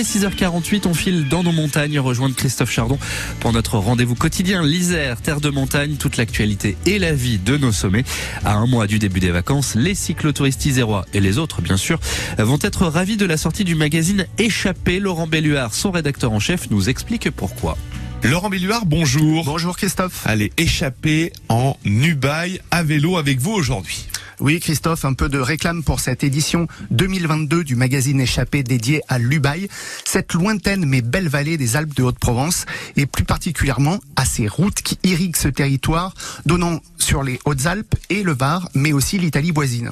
est 6h48, on file dans nos montagnes rejoindre Christophe Chardon pour notre rendez-vous quotidien l'Isère, terre de montagne, toute l'actualité et la vie de nos sommets. À un mois du début des vacances, les cyclotouristes isérois et les autres bien sûr vont être ravis de la sortie du magazine Échappé. Laurent Belluard, son rédacteur en chef, nous explique pourquoi. Laurent Belluard, bonjour. Bonjour Christophe. Allez, échapper en Nubaï à vélo avec vous aujourd'hui. Oui, Christophe, un peu de réclame pour cette édition 2022 du magazine Échappé dédié à l'Ubaï, cette lointaine mais belle vallée des Alpes de Haute-Provence, et plus particulièrement à ces routes qui irriguent ce territoire, donnant sur les Hautes-Alpes et le Var, mais aussi l'Italie voisine.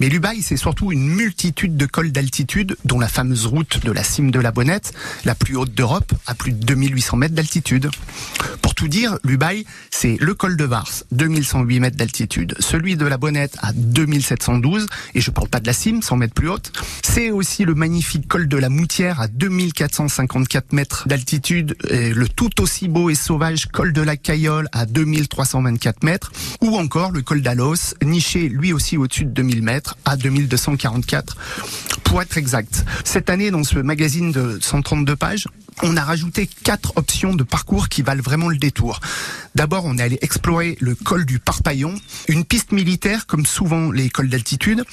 Mais l'Ubaï, c'est surtout une multitude de cols d'altitude, dont la fameuse route de la cime de la Bonnette, la plus haute d'Europe, à plus de 2800 mètres d'altitude. Pour tout dire, l'Ubaï, c'est le col de Vars, 2108 mètres d'altitude, celui de la Bonnette à 2712, et je parle pas de la cime, 100 mètres plus haute. C'est aussi le magnifique col de la Moutière à 2454 mètres d'altitude, et le tout aussi beau et sauvage col de la Caillole à 2324 mètres, ou encore le col d'Alos, niché lui aussi au-dessus de 2000 mètres, à 2244 pour être exact. Cette année, dans ce magazine de 132 pages, on a rajouté quatre options de parcours qui valent vraiment le détour. D'abord, on est allé explorer le col du Parpaillon, une piste militaire comme souvent les cols d'altitude,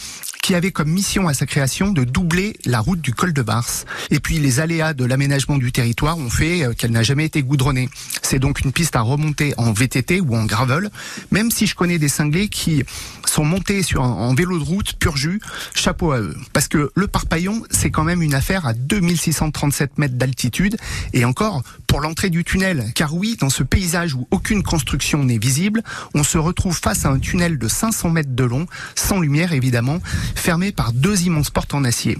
qui avait comme mission à sa création de doubler la route du col de Vars. Et puis les aléas de l'aménagement du territoire ont fait euh, qu'elle n'a jamais été goudronnée. C'est donc une piste à remonter en VTT ou en gravel, même si je connais des cinglés qui sont montés sur un, en vélo de route pur jus, chapeau à eux. Parce que le Parpaillon, c'est quand même une affaire à 2637 mètres d'altitude et encore pour l'entrée du tunnel. Car oui, dans ce paysage où aucune construction n'est visible, on se retrouve face à un tunnel de 500 mètres de long, sans lumière évidemment, fermé par deux immenses portes en acier.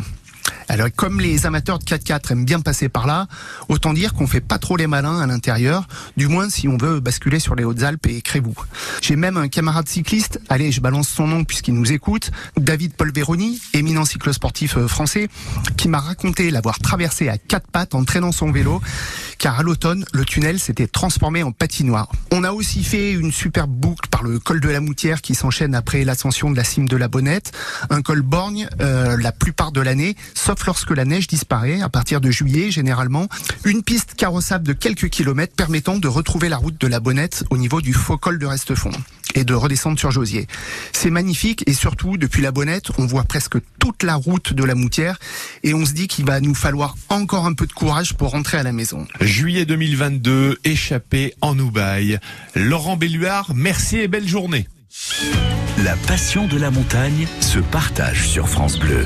Alors, comme les amateurs de 4x4 aiment bien passer par là, autant dire qu'on fait pas trop les malins à l'intérieur, du moins si on veut basculer sur les Hautes-Alpes et Crévoux. J'ai même un camarade cycliste, allez, je balance son nom puisqu'il nous écoute, David Paul Véroni, éminent cyclosportif euh, français, qui m'a raconté l'avoir traversé à quatre pattes en traînant son vélo car à l'automne, le tunnel s'était transformé en patinoire. On a aussi fait une superbe boucle par le col de la Moutière qui s'enchaîne après l'ascension de la cime de la Bonnette, un col borgne euh, la plupart de l'année, sauf lorsque la neige disparaît, à partir de juillet généralement, une piste carrossable de quelques kilomètres permettant de retrouver la route de la Bonnette au niveau du faux col de Restefond et de redescendre sur Josier. C'est magnifique et surtout depuis la Bonnette, on voit presque toute la route de la Moutière et on se dit qu'il va nous falloir encore un peu de courage pour rentrer à la maison. Juillet 2022, échappé en Noubaï. Laurent Belluard, merci et belle journée. La passion de la montagne se partage sur France Bleu.